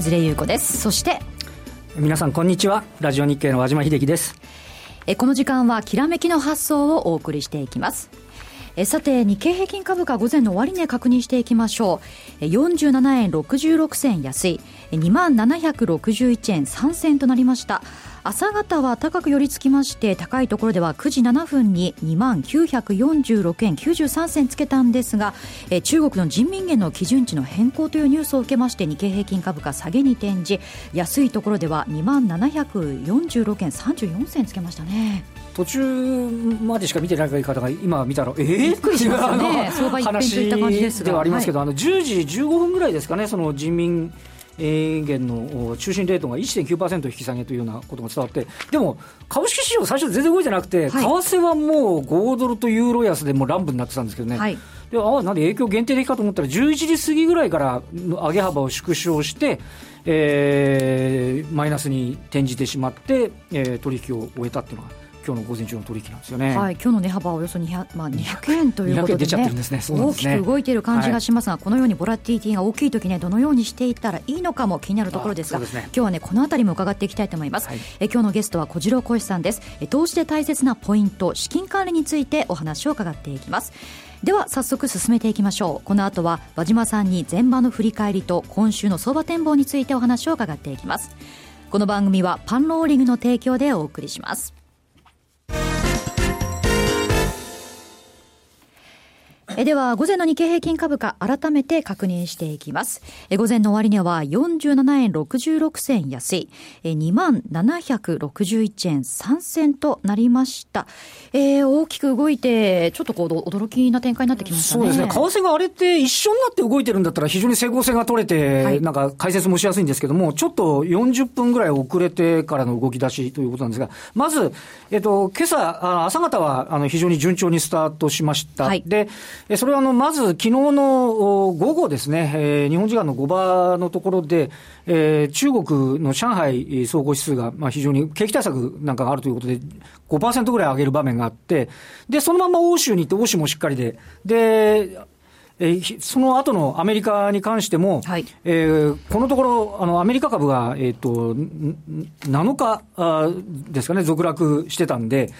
江連優子です。そして皆さんこんにちは。ラジオ日経の和島秀樹です。えこの時間はきらめきの発想をお送りしていきます。えさて日経平均株価午前の終値確認していきましょう。47円66銭安い。2万761円3銭となりました朝方は高く寄り付きまして高いところでは9時7分に2万946円93銭つけたんですがえ中国の人民元の基準値の変更というニュースを受けまして日経平均株価下げに転じ安いところでは2万746円34銭つけましたね。途中までしか見てない方が今見たらええー、びっくりしましたね。相場一変といった感じですが。ではありますけど、はい、あの10時15分ぐらいですかねその人民元の中心レートが1.9%引き下げというようなことが伝わって、でも株式市場、最初全然動いてなくて、はい、為替はもう5ドルとユーロ安でもう乱舞になってたんですけどね。はいであなんで影響限定的かと思ったら、11時過ぎぐらいから上げ幅を縮小して、えー、マイナスに転じてしまって、えー、取引を終えたっていうのが今日の午前中の取引なんですよね。はい、今日の値幅はおよそ200、まあ、200円ということで、ね、でね。大きく動いている感じがしますが、はい、このようにボラティティが大きい時ね、どのようにしていったらいいのかも気になるところですが、すね、今日はね、このあたりも伺っていきたいと思います。はい、え今日のゲストは小次郎浩さんです。え投資で大切なポイント、資金管理についてお話を伺っていきます。では早速進めていきましょう。この後は和島さんに前場の振り返りと今週の相場展望についてお話を伺っていきます。この番組はパンローリングの提供でお送りします Bye. えでは、午前の日経平均株価、改めて確認していきます。え午前の終値は47円66銭安い、え2万761円3銭となりました。えー、大きく動いて、ちょっとこう、驚きな展開になってきましたね。そうですね。為替があれって一緒になって動いてるんだったら非常に整合性が取れて、はい、なんか解説もしやすいんですけども、ちょっと40分ぐらい遅れてからの動き出しということなんですが、まず、えっと、今朝、朝方は、あの、非常に順調にスタートしました。はい、で、それはあのまず昨日の午後ですね、えー、日本時間の5場のところで、えー、中国の上海総合指数が、まあ、非常に景気対策なんかがあるということで、5%ぐらい上げる場面があって、で、そのまま欧州に行って、欧州もしっかりで、で、えー、その後のアメリカに関しても、はい、えー、このところ、あのアメリカ株が、えーと、7日あですかね、続落してたんで、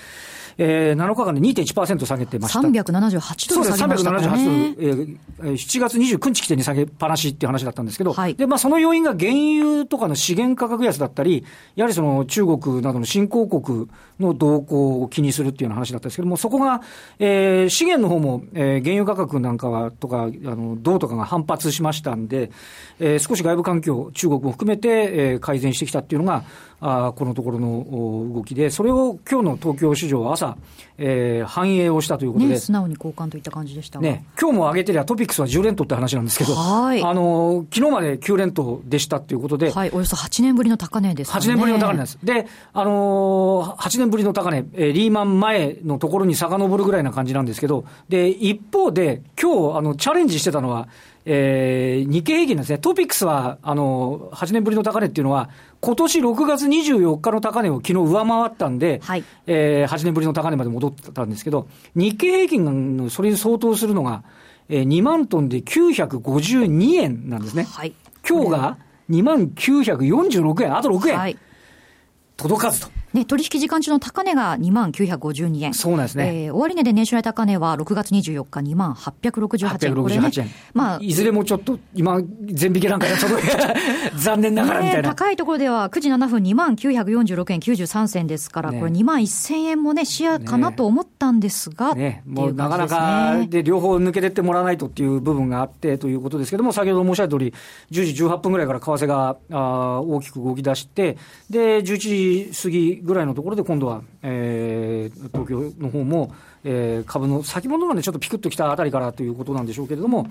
えー、7日間で2.1%下げてました。378ドル下げましたね。そうです、378ドル、えー、7月29日起点に下げっぱなしっていう話だったんですけど、はい、で、まあその要因が原油とかの資源価格安だったり、やはりその中国などの新興国の動向を気にするっていうような話だったんですけども、そこが、えー、資源の方も、えー、原油価格なんかは、とか、あの、銅とかが反発しましたんで、えー、少し外部環境、中国も含めて、えー、改善してきたっていうのが、あこのところの動きで、それを今日の東京市場は朝、えー、反映をしたということで、ね、素直に交換といった感じでしたね、今日も上げてりゃトピックスは10連投って話なんですけど、はいあの昨日まで9連投でしたということで、はい、およそ8年ぶりの高値ですね。8年ぶりの高値です。で、あのー、8年ぶりの高値、えー、リーマン前のところに遡るぐらいな感じなんですけど、で、一方で、今日あのチャレンジしてたのは、えー、日経平均ですね、トピックスは、あの、8年ぶりの高値っていうのは、今年6月24日の高値を昨日上回ったんで、はい、えー、8年ぶりの高値まで戻ったんですけど、日経平均のそれに相当するのが、えー、2万トンで952円なんですね。はい、今日が2万946円、あと6円。はい、届かずと。ね、取引時間中の高値が2万952円。そうなんですね。えー、終値で年初来高値は6月24日2万868円。868円。ね、まあ、いずれもちょっと、今、全引けなんかちょっと 残念ながらみたいな、高いところでは9時7分2万946円93銭ですから、ね、これ2万1000円もね、視野かなと思ったんですが、ね、ねもうなかなかで、両方抜けてってもらわないとっていう部分があってということですけども、先ほど申し上げた通り、10時18分ぐらいから為替があ大きく動き出して、で、11時過ぎぐらいのところで今今度は、えー、東京の方も、えー、株の先物がね、ちょっとピクッときたあたりからということなんでしょうけれども、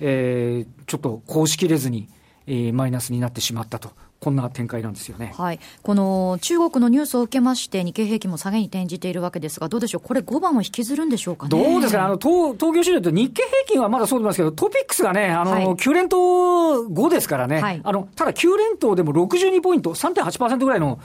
えー、ちょっと公式れずに、えー、マイナスになってしまったと。こんな展開なんですよね、はい、この中国のニュースを受けまして、日経平均も下げに転じているわけですが、どうでしょう、これ、5番を引きずるんでしょうかね？どうですか、あの東東京市場って日経平均はまだそうですけど、トピックスがね、あの、はい、9連投5ですからね、はい、あのただ9連投でも62ポイント、3.8%ぐらいの、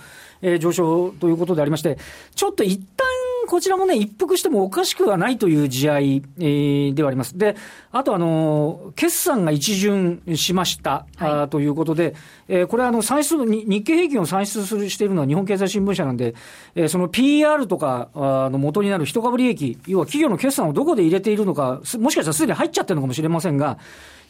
えー、上昇ということでありまして、ちょっと一旦然こちらもね、一服してもおかしくはないという試合、えー、ではあります。で、あとあの、決算が一巡しました、はい、あということで、えー、これあの、算出、日経平均を算出するしているのは日本経済新聞社なんで、えー、その PR とかあの元になる一株利益、要は企業の決算をどこで入れているのか、もしかしたらすでに入っちゃってるのかもしれませんが、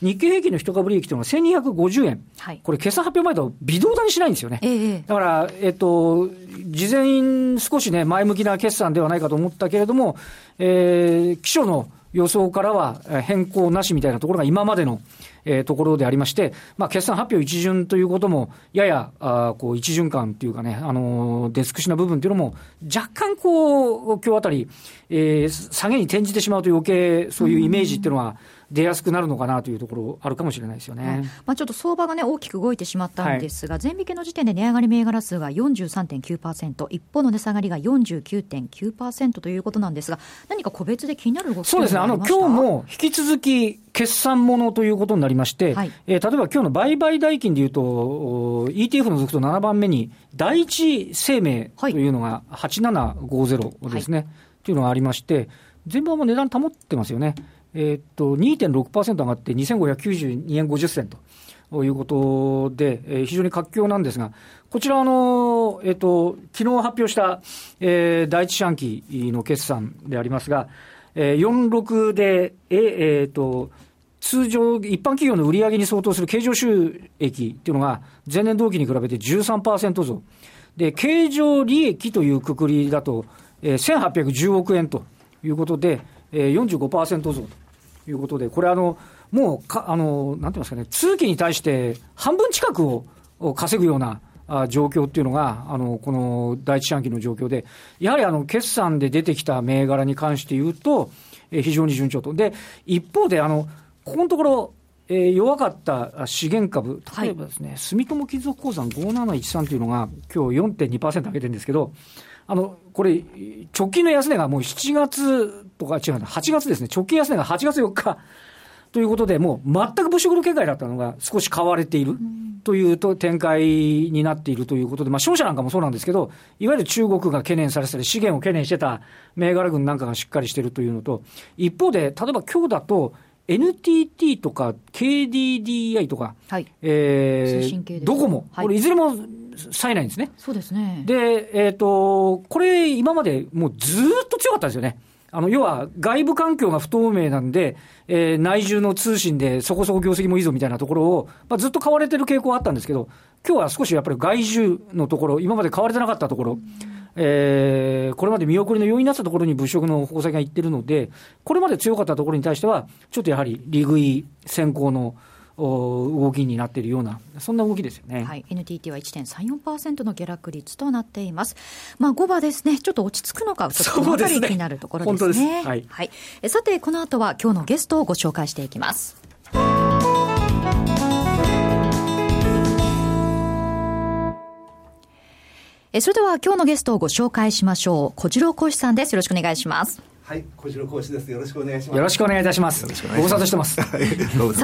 日経平均の一株利益というのは1250円、はい、これ、決算発表前と微動だにしないんですよね。えー、だから、えっ、と、事前、少しね、前向きな決算でははないかと思ったけれども、えー、基礎の予想からは変更なしみたいなところが今までの、えー、ところでありまして、まあ、決算発表一巡ということも、やや、あこう、一巡感というかね、あのー、出尽くしな部分というのも、若干こう、今日あたり、えー、下げに転じてしまうと余計、そういうイメージっていうのは、うん出やすくなるのかなというところ、あるかもしれないですよね、まあ、ちょっと相場が、ね、大きく動いてしまったんですが、はい、前引けの時点で値上がり銘柄数が43.9%、一方の値下がりが49.9%ということなんですが、何か個別で気になる動きそうですね、あの今日も引き続き決算ものということになりまして、はい、えー、例えば今日の売買代金でいうと、ETF の続くと7番目に、第一生命というのが8750ですね、はい、というのがありまして、全般も値段保ってますよね。えー、っと、2.6%上がって2592円50銭ということで、えー、非常に活況なんですが、こちら、あの、えー、と、昨日発表した、えー、第一四半期の決算でありますが、えー、46で、えー、えー、と、通常、一般企業の売上に相当する経常収益っていうのが、前年同期に比べて13%増。で、経常利益というくくりだと、えー、1810億円ということで、えー、45%増と。いうことで、これあの、もうか、あの、なんて言いますかね、通期に対して半分近くを稼ぐような、あ状況っていうのが、あの、この第一四半期の状況で、やはりあの、決算で出てきた銘柄に関して言うと、えー、非常に順調と。で、一方で、あの、ここのところ、えー、弱かった資源株、例えばですね、はい、住友金属鉱山5713というのが、今日4.2%上げてるんですけど、あの、これ、直近の安値がもう7月とか違う、8月ですね。直近安値が8月4日。ということで、もう全く物色の警戒だったのが少し買われているというと展開になっているということで、まあ、商社なんかもそうなんですけど、いわゆる中国が懸念されてたり、資源を懸念してた銘柄群なんかがしっかりしているというのと、一方で、例えば今日だと、NTT とか KDDI とか、はい、えー、ドコモ、これいずれも冴えないんですね。そうですね。で、えっ、ー、と、これ今までもうずっと強かったんですよね。あの、要は外部環境が不透明なんで、えー、内需の通信でそこそこ業績もいいぞみたいなところを、まあ、ずっと買われてる傾向はあったんですけど、今日は少しやっぱり外需のところ、今まで買われてなかったところ、うん、えー、これまで見送りの要因になったところに物色の方先がいってるので、これまで強かったところに対しては、ちょっとやはり利食い先行の、動きになっているような、そんな動きですよね。はい、NTT は1.34%の下落率となっています。まあ、5番ですね、ちょっと落ち着くのか、ちょっとこの辺り気になるところですね。すはい、はい、さて、この後は今日のゲストをご紹介していきます。えそれでは今日のゲストをご紹介しましょう。小次郎講師さんです。よろしくお願いします。はい、小次郎講師です。よろしくお願いします。よろしくお願いいたします。ご無沙汰してます。さ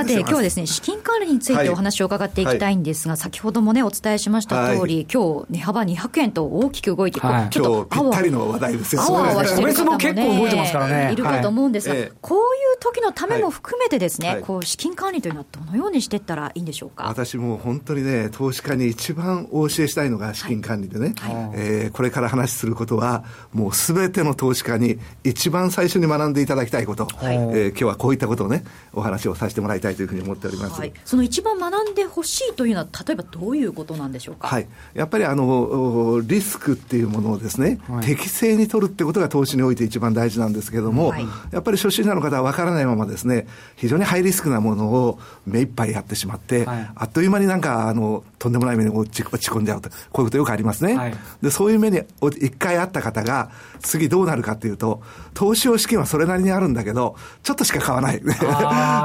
て、今日はですね、資金管理についてお話を伺っていきたいんですが、はい、先ほどもね、お伝えしました通り、はい、今日、値幅200円と大きく動いて、はい、ちょっとぴったりの話題ですよ。あわあわしてる方も、ね、結構動いてますからね。いるかと思うんですが、はい、こういう時のためも含めてですね、こう、資金管理というのはどのようにしていったらいいんでしょうか？私も本当にね、投資家に一番お教えしたいのが資金管理でね、はい、えー、これから話することは、もうすべての投資家に一番最初に学んでいただきたいこと、はい、えー、今日はこういったことをね、お話をさせてもらいたいというふうに思っております、はい、その一番学んでほしいというのは、例えばどういうことなんでしょうか、はい、やっぱりあのリスクっていうものをですね、はい、適正に取るってことが投資において一番大事なんですけれども、やっぱり初心者の方は分からないままですね、非常にハイリスクなものを目いっぱいやってしまって、あっという間になんかあのとんでもない目に落ち落ち込んじゃうと、こういうことよくありますね。でそういう目に一回あった方が、次どうなるかっていうと、投資用資金はそれなりにあるんだけど、ちょっとしか買わない。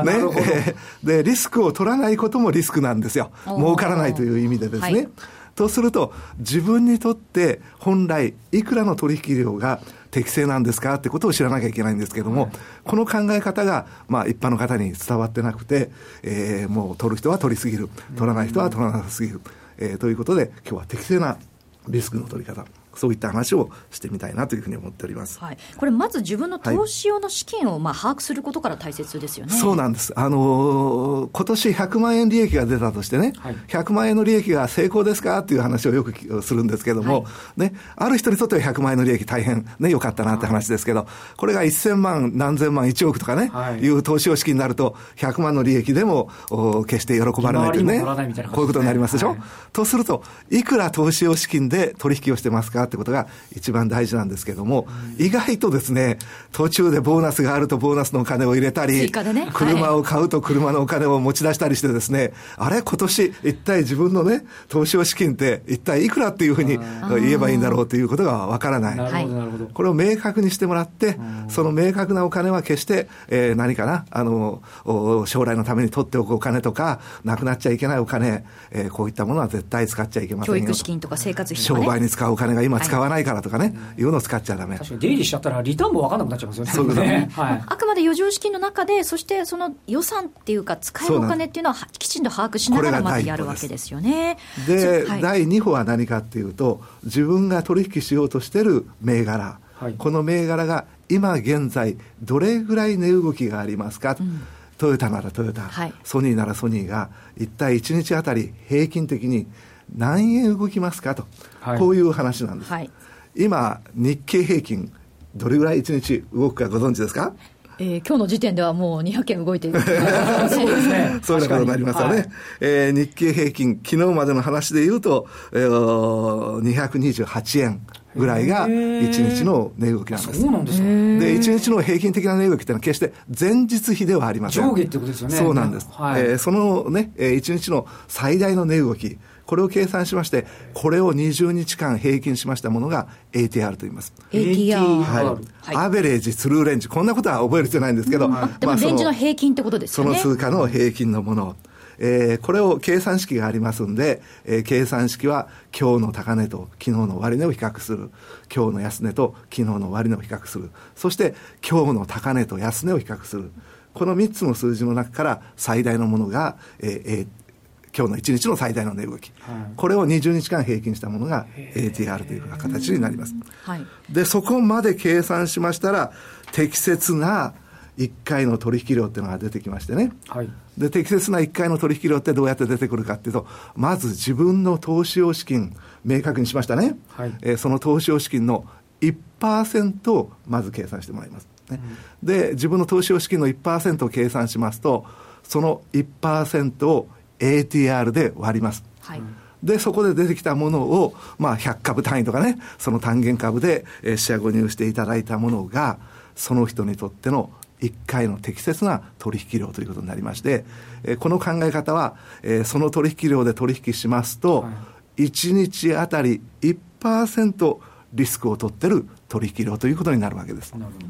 ね。で、リスクを取らないこともリスクなんですよ。儲からないという意味でですね。はい、とすると、自分にとって本来、いくらの取引量が適正なんですかってことを知らなきゃいけないんですけども、はい、この考え方が、まあ、一般の方に伝わってなくて、えー、もう取る人は取りすぎる、取らない人は取らなすぎる、えー、ということで、今日は適正なリスクの取り方、そういった話をしてみたいなというふうに思っております。はい、これまず自分の投資用の資金をまあ把握することから大切ですよね。そうなんです。あのー、今年100万円利益が出たとしてね、はい、100万円の利益が成功ですかっていう話をよくするんですけども、はい、ね、ある人にとっては100万円の利益大変ね、良かったなって話ですけど、これが1000万、何千万、1億とかね、はい、いう投資用資金になると、100万の利益でも決して喜ばれないというね、こういうことになりますでしょ？はい、とすると、いくら投資用資金で取引をしてますか？ってことが一番大事なんですけども、意外とですね、途中でボーナスがあるとボーナスのお金を入れたり、ね、車を買うと車のお金を持ち出したりしてですね、あれ今年一体自分のね、投資用資金って一体いくらっていうふうに言えばいいんだろうということがわからない。なるほど、なるほど。これを明確にしてもらって、その明確なお金は決して、えー、何かな、あの、将来のために取っておくお金とか、なくなっちゃいけないお金、えー、こういったものは絶対使っちゃいけませんよ。教育資金とか生活費とか、ね、商売に使うお金が今使わないからとかね、はい、いうのを使っちゃだめ。確かに出入りしちゃったらリターンも分かんなくなっちゃいますよね。そうですね。はい、あくまで余剰資金の中で、そしてその予算っていうか、使えるお金っていうのはきちんと把握しながらまずやるわけですよね。で、はい、第2歩は何かっていうと、自分が取引しようとしてる銘柄、はい、この銘柄が今現在、どれぐらい値動きがありますか？うん。トヨタならトヨタ、はい、ソニーならソニーが、一体1日あたり平均的に何円動きますかと、はい、こういう話なんです。はい、今、日経平均、どれぐらい1日動くかご存知ですか？えー、今日の時点ではもう200円動いている そうですね。そういうことになりますよね。はい、えー、日経平均、昨日までの話で言うと、えー、228円ぐらいが1日の値動きなんです。そうなんですか。で、1日の平均的な値動きっていうのは決して前日比ではありません。上下ってことですよね。そうなんです。はい、えー、そのね、1日の最大の値動き、これを計算しまして、これを20日間平均しましたものが ATR と言います。ATR。はい。アベレージ、スルーレンジ、こんなことは覚える必要ないんですけど、まあ、レンジの平均ってことですね。その通貨の平均のもの。えー、これを計算式がありますんで、えー、計算式は今日の高値と昨日の終値を比較する。今日の安値と昨日の終値を比較する。そして今日の高値と安値を比較する。この3つの数字の中から最大のものが、えーえー、今日の1日の最大の値動き、はい、これを20日間平均したものが ATR というふうな形になります。はい、で、そこまで計算しましたら、適切な1回の取引量っていうのが出てきましてね。はい、で、適切な1回の取引量ってどうやって出てくるかっていうと、まず自分の投資用資金、明確にしましたね。はい、えー、その投資用資金の1%をまず計算してもらいます。ね、うん、で、自分の投資用資金の1%を計算しますと、その1%を ATR で割ります。はいで、そこで出てきたものを、まあ、100株単位とかね、その単元株で、えー、シェア購入していただいたものが、その人にとっての1回の適切な取引量ということになりまして、えー、この考え方は、えー、その取引量で取引しますと、はい、1日あたり1%リスクを取ってる取引量ということになるわけです。なるほど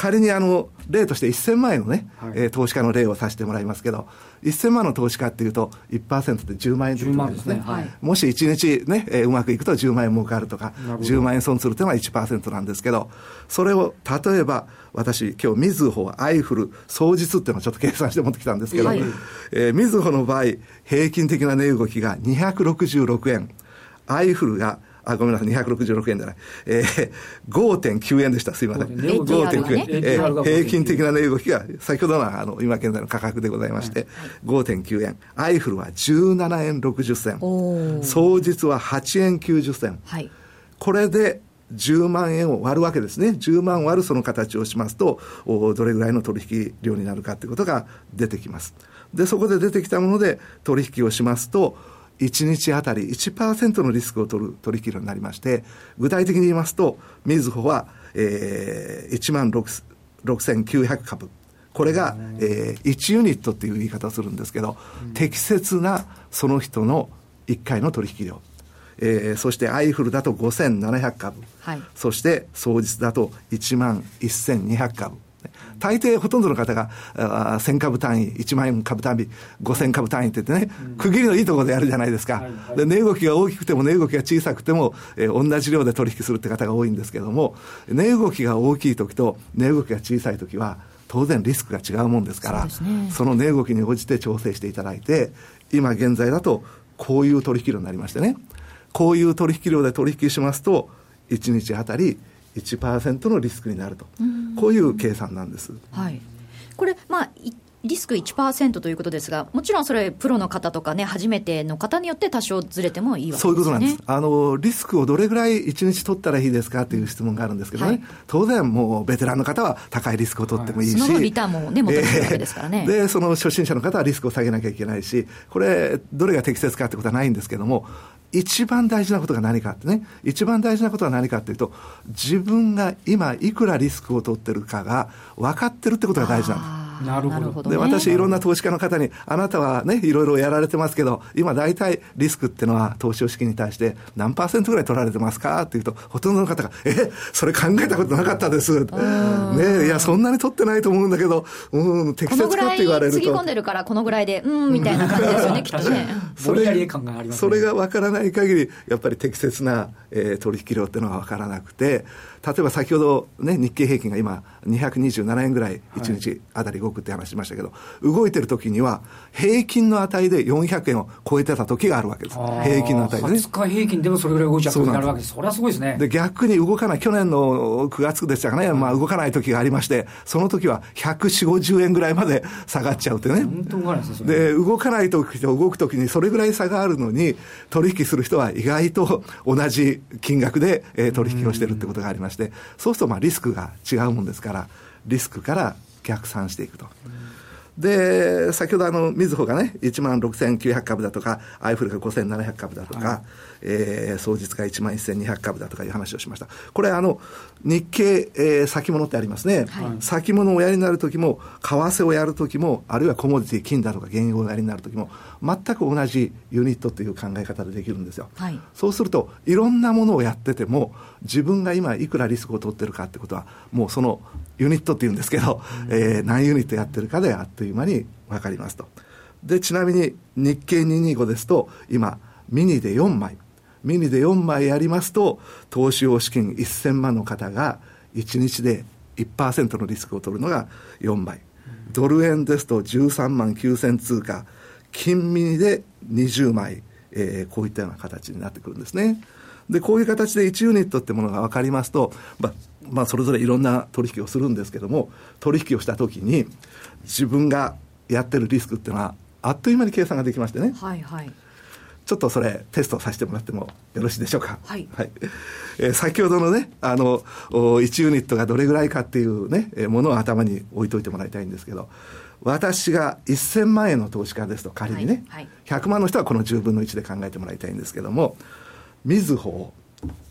仮にあの、例として1000万円のね、はい、えー、投資家の例をさせてもらいますけど、1000万の投資家っていうと、1%で10万円ということですね。はい、もし1日ね、えー、うまくいくと10万円儲かるとか、10万円損するというのは1%なんですけど、それを例えば、私、今日、みずほ、アイフル、双日っていうのをちょっと計算して持ってきたんですけど、はい、えー、みずほの場合、平均的な値動きが266円、アイフルがあ、ごめんなさい、266円じゃない。えー、5.9円でした。すいません。5.9円。えー、平均的な値動きが、先ほどのあの、今現在の価格でございまして、5.9円。アイフルは17円60銭。双日は8円90銭。はい、これで、10万円を割るわけですね。10万割るその形をしますと、どれぐらいの取引量になるかということが出てきます。で、そこで出てきたもので取引をしますと、1日あたり1%のリスクを取る取引量になりまして、具体的に言いますと、みずほは、えー、1万6900株。これが、えー、1ユニットっていう言い方をするんですけど、うん、適切なその人の1回の取引量。えー、そしてアイフルだと5700株。はい、そして総実だと1万1200株。大抵ほとんどの方が、1000株単位、1万円株単位、5000株単位って言ってね、区切りのいいところでやるじゃないですか。で、値動きが大きくても値動きが小さくても、えー、同じ量で取引するって方が多いんですけども、値動きが大きい時と値動きが小さい時は、当然リスクが違うもんですから、そ、ね,、の値動きに応じて調整していただいて、今現在だと、こういう取引量になりましてね、こういう取引量で取引しますと、1日あたり1%のリスクになると、こういう計算なんです。はい、これ、まあリスク1%ということですが、もちろんそれ、プロの方とかね、初めての方によって多少ずれてもいいわけですね。そういうことなんです。あの、リスクをどれぐらい1日取ったらいいですかという質問があるんですけどね、はい、当然もうベテランの方は高いリスクを取ってもいいし、はい、そのリターンもね、求めるわけですからね、えー、で、その初心者の方はリスクを下げなきゃいけないし、これ、どれが適切かってことはないんですけども、一番大事なことが何かってね、一番大事なことは何かっていうと、自分が今いくらリスクを取ってるかが分かってるってことが大事なんです。なるほど。で、私、いろんな投資家の方に、あなたはね、いろいろやられてますけど、今大体リスクっていうのは、投資資金に対して何パーセントぐらい取られてますか？っていうと、ほとんどの方が、え、それ考えたことなかったです。ねいや、そんなに取ってないと思うんだけど、うん、適切かって言われると。つぎ込んでるから、このぐらいで、うん、みたいな感じですよね、きっとね。それが、それが分からない限り、やっぱり適切な、えー、取引量っていうのは分からなくて、例えば先ほど、ね、日経平均が今、227円ぐらい1日あたり動くって話しましたけど、はい、動いてる時には、平均の値で400円を超えてた時があるわけです、平均の値でね。20日平均でもそれぐらい動いちゃうとなるわけです、それはすごいですね。で逆に動かない、去年の9月でしたかね、まあ、動かない時がありまして、その時は140、50円ぐらいまで下がっちゃうってね。本当動かないですで動かない時と動く時に、それぐらい差があるのに、取引する人は意外と同じ金額で、えー、取引をしてるってことがありまして、そうするとまあリスクが違うもんですから、リスクから逆算していくと。で、先ほどあの、みずほがね、1万6900株だとか、アイフルが5700株だとか、はい、えー、総実が1万1200株だとかいう話をしました。これあの、日経、えー、先物ってありますね。はい、先物をおやりになるときも、為替をやるときも、あるいはコモディティ、金だとか原油をおやりになるときも、全く同じユニットという考え方でできるんですよ。はい、そうすると、いろんなものをやってても、自分が今いくらリスクを取ってるかってことは、もうそのユニットって言うんですけど、うん、えー、何ユニットやってるかであっという間に分かりますと。で、ちなみに日経225ですと、今、ミニで4枚。ミニで4枚やりますと、投資用資金1000万の方が1日で1%のリスクを取るのが4枚。ドル円ですと13万9000通貨、金ミニで20枚、えー、こういったような形になってくるんですね。で、こういう形で1ユニットってものが分かりますと、まあ、まあ、それぞれいろんな取引をするんですけども、取引をしたときに、自分がやってるリスクっていうのは、あっという間に計算ができましてね。はいはい。ちょっとそれ、テストさせてもらってもよろしいでしょうか？はい。はい。えー、先ほどのね、あの、1ユニットがどれぐらいかっていうね、えー、ものを頭に置いといてもらいたいんですけど、私が1000万円の投資家ですと仮にね、はいはい、100万の人はこの10分の1で考えてもらいたいんですけども、みずほ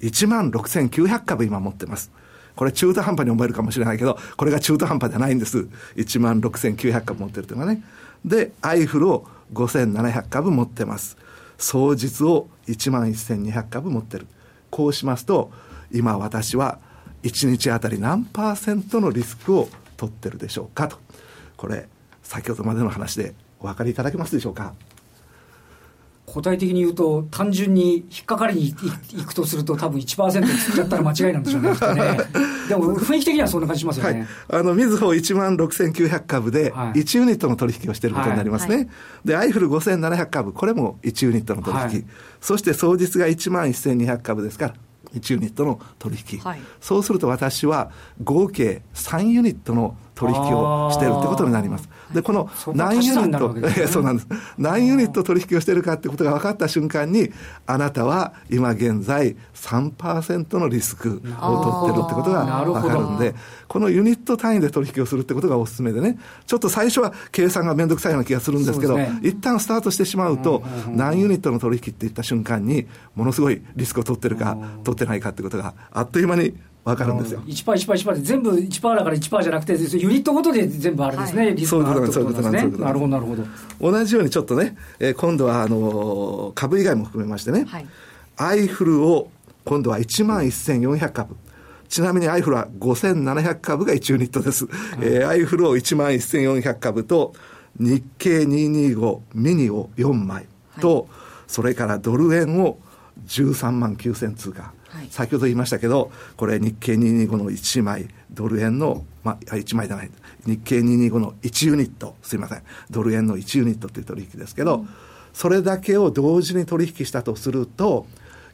1万6900株今持ってます。これ中途半端に思えるかもしれないけど、これが中途半端じゃないんです。1万6900株持ってるというのはね。で、アイフルを5700株持ってます。総実を1万1200株持ってる。こうしますと、今私は1日あたり何パーセントのリスクを取ってるでしょうかと。これ、先ほどまでの話でお分かりいただけますでしょうか？具体的に言うと、単純に引っかかりにいくとすると、多分1%つっちゃったら間違いなんでしょうね、ねでも雰囲気的にはそんな感じしますよね。はい、あの、みずほ1万6900株で、1ユニットの取引をしていることになりますね。はい、で、アイフル5700株、これも1ユニットの取引。はい、そして、総実が1万1200株ですから、1ユニットの取引。そうすると私は合計3ユニットの取引をしているってことになります。で、この何ユニット、ね、そうなんです。何ユニット取引をしているかってことが分かった瞬間に、あなたは今現在3%のリスクを取ってるってことが分かるんで、このユニット単位で取引をするってことがおすすめでね、ちょっと最初は計算がめんどくさいような気がするんですけど、ね、一旦スタートしてしまうと、何ユニットの取引っていった瞬間に、ものすごいリスクを取ってるか、取ってないかってことが、あっという間に分かるんですよ。1%、1%、1%で全部1%だから1%じゃなくて、ユニットごとで全部あるんですね、はい、リスクがあるそういうことなんですね。なるほど、なるほど。同じようにちょっとね、えー、今度はあのー、株以外も含めましてね、はい、アイフルを今度は1万1400株。ちなみにアイフルは5700株が1ユニットです。はい、えー、アイフルを1万1400株と、日経225ミニを4枚と、はい、それからドル円を13万9000通貨。はい、先ほど言いましたけど、これ日経225の1枚、ドル円の、まあ、1枚じゃない、日経225の1ユニット、すいません、ドル円の1ユニットっていう取引ですけど、うん、それだけを同時に取引したとすると、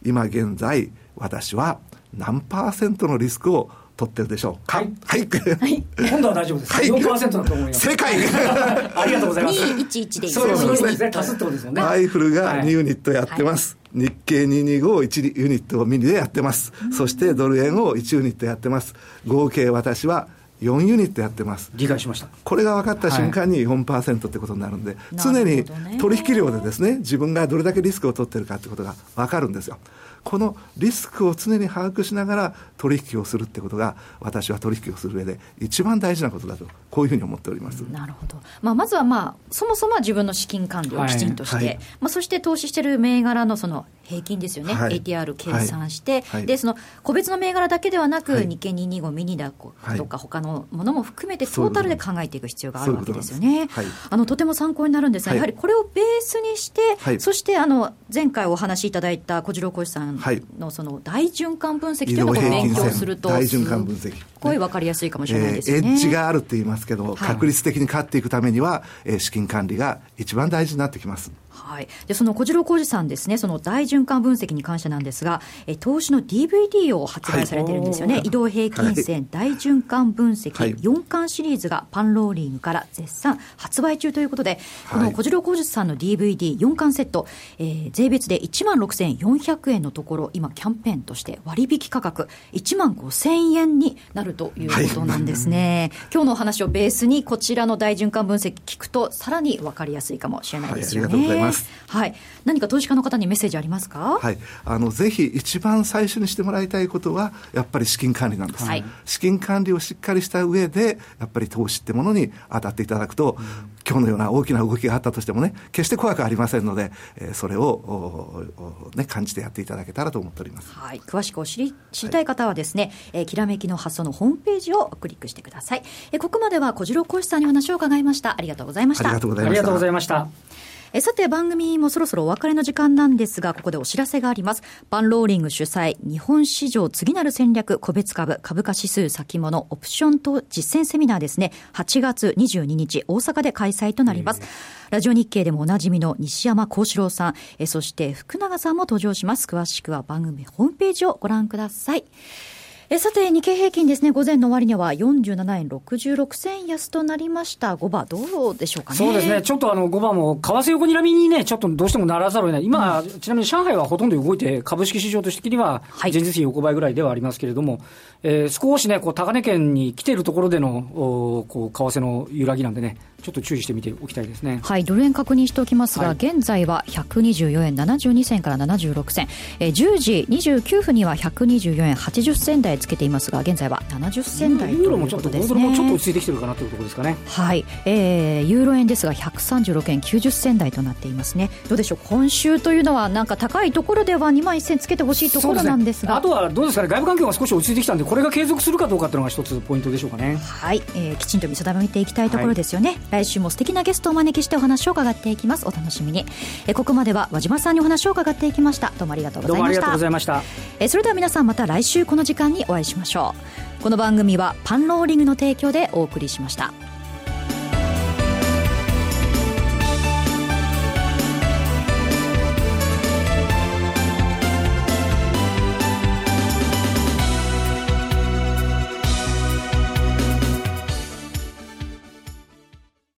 今現在、私は何パーセントのリスクを取ってるでしょうか。はい。はい。今度は大丈夫です。はい。4%だと思います。正解 ありがとうございます。211でいいそうですね。足すってことですよね。アイフルが2ユニットやってます。はい、日経225を1ユニットミニでやってます。そしてドル円を1ユニットやってます。合計私は4ユニットやってます。理解しました。これが分かった瞬間に4%ってことになるんで、はい、常に取引量でですね、自分がどれだけリスクを取ってるかってことが分かるんですよ。このリスクを常に把握しながら取引をするってことが、私は取引をする上で一番大事なことだと、こういうふうに思っております。なるほど、まあ、まずは、まあ、そもそもは自分の資金管理をきちんとして、はいはい、まあ、そして投資している銘柄のその平均ですよね、はい、ATR 計算して、はい、でその個別の銘柄だけではなく、はい、日経225ミニだとか、他のものも含めて、トータルで考えていく必要があるわけですよね。あのとても参考になるんですが、やはりこれをベースにして、そしてあの前回お話しいただいた小次郎講師さんのその大循環分析というのを勉強すると、大循環分析。すごい分かりやすいかもしれないですね、えー、エッジがあるって言いますけど、確率的に勝っていくためには、えー、資金管理が一番大事になってきます。はい、でその小次郎浩二さんですね、その大循環分析に関してなんですが、え投資の DVD を発売されてるんですよね、はい、移動平均線大循環分析4巻シリーズがパンローリングから絶賛発売中ということで、この小次郎浩二さんの DVD4 巻セット、えー、税別で1万6400円のところ、今、キャンペーンとして割引価格1万5000円になるということなんですね。はい、今日のお話をベースに、こちらの大循環分析聞くと、さらに分かりやすいかもしれないですよね。はいます。はい。何か投資家の方にメッセージありますか？はい。あの、ぜひ一番最初にしてもらいたいことは、やっぱり資金管理なんです。はい、資金管理をしっかりした上で、やっぱり投資ってものに当たっていただくと、うん、今日のような大きな動きがあったとしてもね、決して怖くありませんので、えー、それを、ね、感じてやっていただけたらと思っております。はい。詳しくお知り知りたい方はですね、はい、えー、きらめきの発想のホームページをクリックしてください。えー、ここまでは小次郎講師さんにお話を伺いました。ありがとうございました。ありがとうございました。えさて番組もそろそろお別れの時間なんですが、ここでお知らせがあります。パンローリング主催、日本市場次なる戦略、個別株、株価指数先物、オプションと実践セミナーですね、8月22日、大阪で開催となります。ラジオ日経でもおなじみの西山幸四郎さん、えそして福永さんも登場します。詳しくは番組ホームページをご覧ください。えさて、日経平均ですね、午前の終値は47円66銭安となりました。5番、どうでしょうかね。そうですね、ちょっとあの5番も、為替横にらみにね、ちょっとどうしてもならざるを得ない。今、うん、ちなみに上海はほとんど動いて、株式市場としてには、前日比横ばいぐらいではありますけれども、はい、えー、少しね、こう、高値圏に来ているところでの、おこう、為替の揺らぎなんでね、ちょっと注意してみておきたいですね。はい、ドル円確認しておきますが、はい、現在は124円72銭から76銭、えー、10時29分には124円80銭台つけていますが、現在は70銭台ということですね。ユーロもちょっと落ち着いてきてるかなというところですかね。はい、えー、ユーロ円ですが136円90銭台となっていますね。どうでしょう、今週というのはなんか高いところでは2万1000つけてほしいところなんですが、ね、あとはどうですかね、外部環境が少し落ち着いてきたんで、これが継続するかどうかというのが一つポイントでしょうかね。はい、えー、きちんと見定めていきたいところですよね。はい、来週も素敵なゲストをお招きしてお話を伺っていきます。お楽しみに。えここまでは和島さんにお話を伺っていきました。どうもありがとうございました。どうもありがとうございました。えそれでは皆さんまた来週この時間にお会いしましょう。この番組はパンローリングの提供でお送りしました。